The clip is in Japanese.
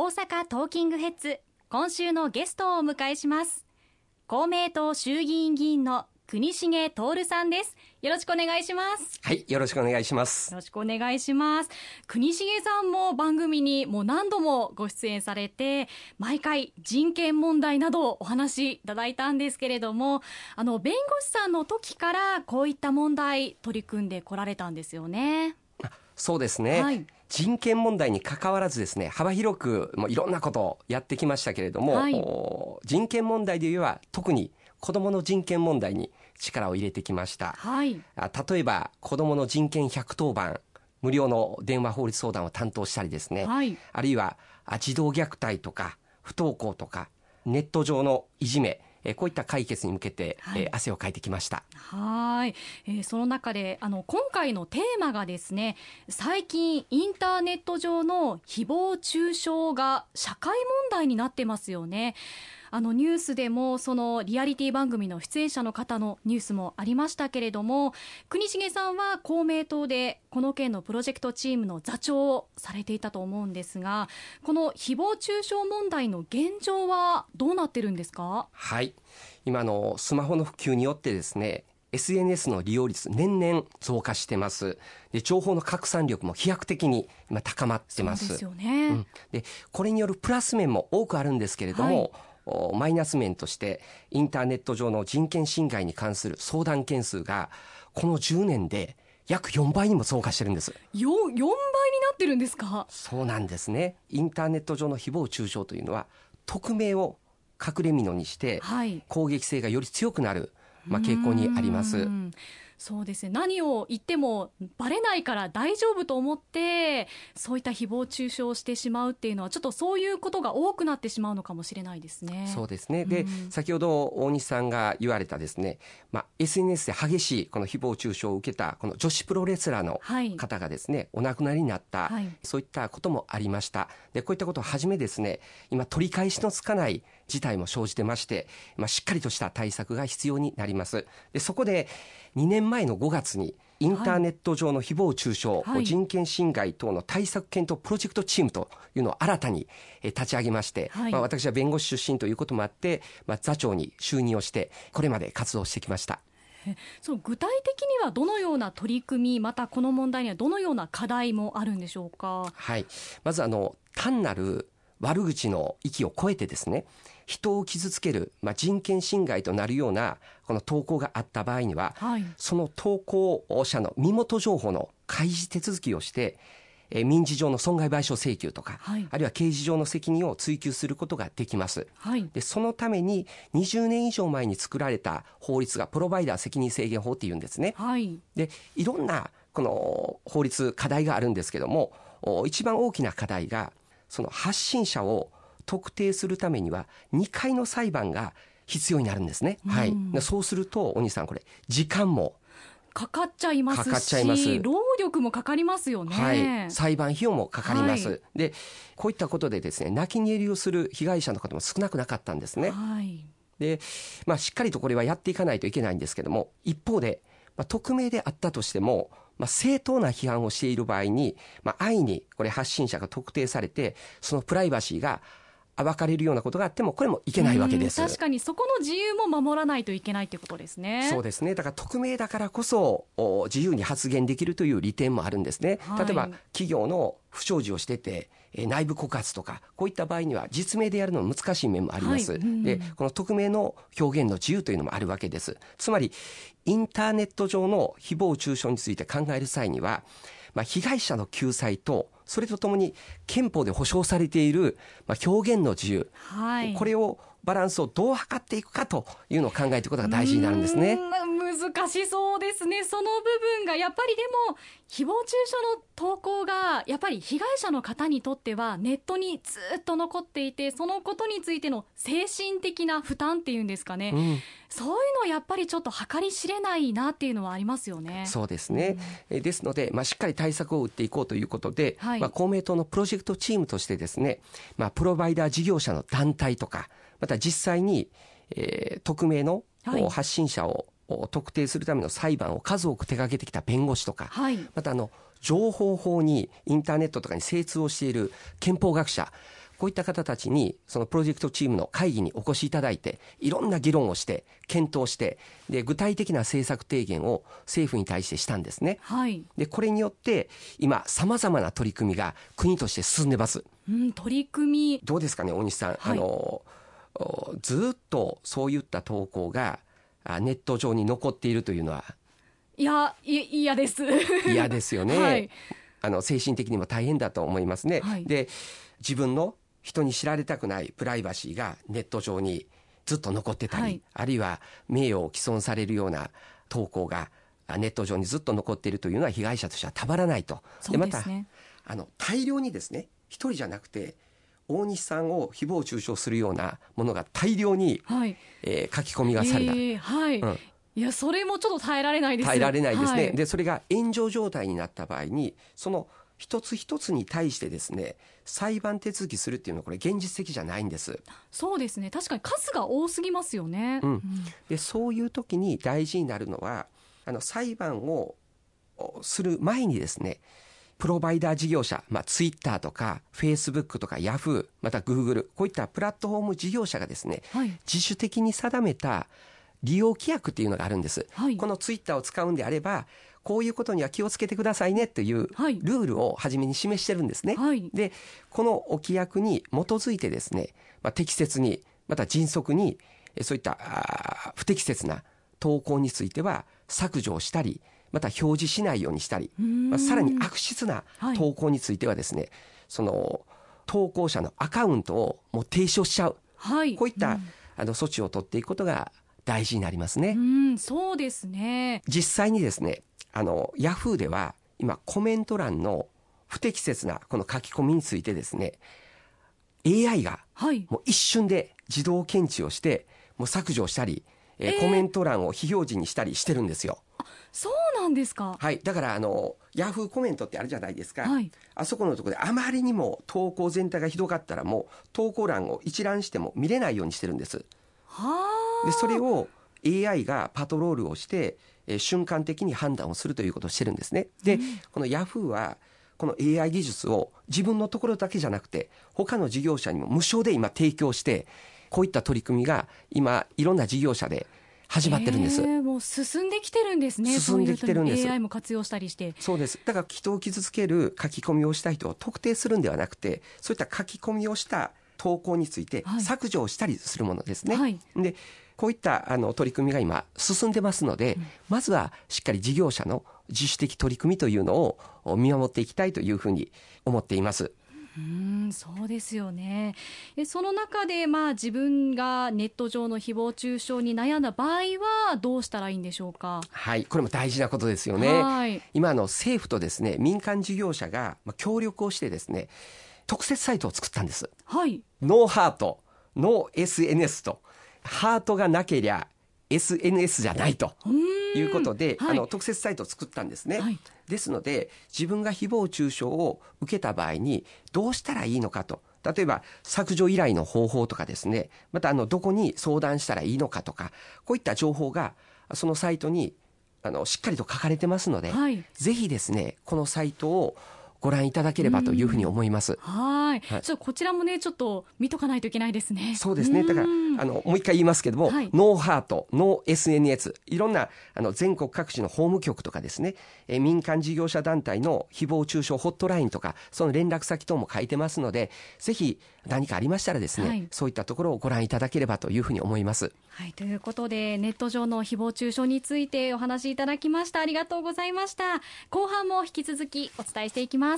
大阪トーキングヘッズ今週のゲストをお迎えします。公明党衆議院議員の国重徹さんです。よろしくお願いします。はいよろしくお願いします。よろしくお願いします。国重さんも番組にもう何度もご出演されて毎回人権問題などお話しいただいたんですけれどもあの弁護士さんの時からこういった問題取り組んでこられたんですよね。そうですね、はい、人権問題に関わらずですね幅広くもういろんなことをやってきましたけれども、はい、人権問題で言えば特に子どもの人権問題に力を入れてきました、はい、例えば子どもの人権110番無料の電話法律相談を担当したりですね、はい、あるいは児童虐待とか不登校とかネット上のいじめえこういった解決に向けて、はい、え汗をかいてきました。はい、えー、その中であの今回のテーマがですね最近インターネット上の誹謗中傷が社会問題になってますよねあのニュースでもそのリアリティ番組の出演者の方のニュースもありましたけれども国重さんは公明党でこの件のプロジェクトチームの座長をされていたと思うんですがこの誹謗中傷問題の現状はどうなってるんですか？はい。今のスマホの普及によってですね SNS の利用率年々増加してます。で情報の拡散力も飛躍的に今高まってます。ですよね、うん、でこれによるプラス面も多くあるんですけれども、はいマイナス面としてインターネット上の人権侵害に関する相談件数がこの10年で約4倍にも増加してるんです。4, 4倍になってるんですか？そうなんですね。インターネット上の誹謗中傷というのは匿名を隠れ蓑にして、攻撃性がより強くなる、まあ、傾向にあります。そうですね。何を言ってもバレないから大丈夫と思ってそういった誹謗中傷をしてしまうっていうのはちょっとそういうことが多くなってしまうのかもしれないですね。そうですね。で、うん、先ほど大西さんが言われたですね、まあ、SNS で激しいこの誹謗中傷を受けたこの女子プロレスラーの方がですね、はい、お亡くなりになった、はい、そういったこともありました。でこういったことをはじめですね今取り返しのつかない事態も生じてまして、まあ、しっかりとした対策が必要になります。でそこで2年前の5月にインターネット上の誹謗中傷、はい、人権侵害等の対策検討プロジェクトチームというのを新たに立ち上げまして、はい、まあ、私は弁護士出身ということもあって、まあ、座長に就任をしてこれまで活動してきました。その具体的にはどのような取り組みまたこの問題にはどのような課題もあるんでしょうか？はい、まずあの単なる悪口の域を超えてですね人を傷つける、まあ、人権侵害となるようなこの投稿があった場合には、はい、その投稿者の身元情報の開示手続きをしてえ民事上の損害賠償請求とか、はい、あるいは刑事上の責任を追及することができます、はい、でそのために20年以上前に作られた法律がプロバイダー責任制限法っていうんですね、はい、でいろんなこの法律課題があるんですけども一番大きな課題がその発信者を特定するためには2回の裁判が必要になるんですね。はい。そうすると、お兄さん、これ、時間もかかっちゃいますかかっちゃいます。労力もかかりますよね、はい、裁判費用もかかります、はい、でこういったことでですね泣き寝入りをする被害者の方も少なくなかったんですね、はい、で、まあ、しっかりとこれはやっていかないといけないんですけども一方で、まあ、匿名であったとしてもまあ、正当な批判をしている場合に、まあ、安易にこれ発信者が特定されて、そのプライバシーが暴かれるようなことがあってもこれもいけないわけです。確かにそこの自由も守らないといけないということですね。そうですね。だから匿名だからこそ自由に発言できるという利点もあるんですね、はい、例えば企業の不祥事をしてて内部告発とかこういった場合には実名でやるのも難しい面もあります、はい。うん、でこの匿名の表現の自由というのもあるわけです。つまりインターネット上の誹謗中傷について考える際には、まあ、被害者の救済とそれとともに憲法で保障されている、まあ、表現の自由、はい、これをバランスをどう測っていくかというのを考えていくことが大事になるんですね。難しそうですね。その部分がやっぱりでも誹謗中傷の投稿がやっぱり被害者の方にとってはネットにずっと残っていてそのことについての精神的な負担っていうんですかね、うん、そういうのはやっぱりちょっと計り知れないなっていうのはありますよね。そうですね。うん、ですので、まあ、しっかり対策を打っていこうということで、はい、まあ、公明党のプロジェクトチームとしてですね、まあ、プロバイダー事業者の団体とかまた実際に、えー、匿名の、はい、発信者を特定するための裁判を数多く手掛けてきた弁護士とか、はい、またあの情報法にインターネットとかに精通をしている憲法学者こういった方たちにそのプロジェクトチームの会議にお越しいただいていろんな議論をして検討してで具体的な政策提言を政府に対してしたんですね。はい、でこれによって今さまざまな取り組みが国として進んでます。うん、取り組み。どうですかね大西さん、はい、あのずっとそういった投稿がネット上に残っているというのは。いや嫌です。嫌ですよね、はい、あの精神的にも大変だと思いますね、はい、で自分の人に知られたくないプライバシーがネット上にずっと残ってたり、はい、あるいは名誉を毀損されるような投稿がネット上にずっと残っているというのは被害者としてはたまらないと。で、ね、またあの大量にですね一人じゃなくて大西さんを誹謗中傷するようなものが大量に、はい、えー、書き込みがされた。えー、はい、うん。いやそれもちょっと耐えられないです耐えられないですね、はい、でそれが炎上状態になった場合にその一つ一つに対してですね裁判手続きするっていうのはこれ現実的じゃないんです。そうですね。確かに数が多すぎますよね、うん、でそういう時に大事になるのはあの裁判をする前にですねプロバイダー事業者、まあ、ツイッターとかフェイスブックとかヤフーまたグーグルこういったプラットフォーム事業者がですね、はい、自主的に定めた利用規約っていうのがあるんです、はい、このツイッターを使うんであればこういうことには気をつけてくださいねというルールを初めに示してるんですね。はい、でこのお規約に基づいてですね、まあ、適切にまた迅速にそういった不適切な投稿については削除をしたりまた表示しないようにしたり、まあ、さらに悪質な投稿についてはですね、はい、その投稿者のアカウントをもう停止しちゃう、はい、こういった、あの措置を取っていくことが大事になりますね。うん、そうですね。実際にですね、あの、ヤフーでは今コメント欄の不適切なこの書き込みについてですね、AI がもう一瞬で自動検知をしてもう削除したり、えー、コメント欄を非表示にしたりしてるんですよ。そうなんですか。はい、だからあのヤフーコメントってあるじゃないですか。はい、あそこのところであまりにも投稿全体がひどかったらもう投稿欄を一覧しても見れないようにしてるんです。でそれを AI がパトロールをして、えー、瞬間的に判断をするということをしてるんですね。で、うん、このヤフーはこの AI 技術を自分のところだけじゃなくて他の事業者にも無償で今提供してこういった取り組みが今いろんな事業者で始まってるんです。もう進んできてるんですね。進んできてるんです。AI も活用したりして。そうです。だから人を傷つける書き込みをした人を特定するんではなくて、そういった書き込みをした投稿について削除をしたりするものですね。はい、でこういったあの取り組みが今進んでますので、うん、まずはしっかり事業者の自主的取り組みというのを見守っていきたいというふうに思っています。うんそうですよね。えその中で、まあ、自分がネット上の誹謗中傷に悩んだ場合はどうしたらいいんでしょうか？はいこれも大事なことですよね。今の政府とですね民間事業者が協力をしてですね特設サイトを作ったんです。はい。ノーハートノー SNS と。ハートがなけりゃ SNS じゃないということで、はい、あの特設サイトを作ったんですね、はい、ですので自分が誹謗中傷を受けた場合にどうしたらいいのかと。例えば削除依頼の方法とかですね。またあのどこに相談したらいいのかとか。こういった情報がそのサイトにあのしっかりと書かれてますので、はい、ぜひですねこのサイトをご覧いただければというふうに思います。はい。はい、こちらもね、ちょっと見とかないといけないですね。そうですね。だから、あの、もう一回言いますけども、はい、 No Heart、No SNS、いろんな、あの、全国各地の法務局とかですね、え民間事業者団体の誹謗中傷ホットラインとか、その連絡先等も書いてますので、ぜひ何かありましたらですね、はい、そういったところをご覧いただければというふうに思います。はい。ということで、ネット上の誹謗中傷についてお話しいただきました。ありがとうございました。後半も引き続きお伝えしていきます。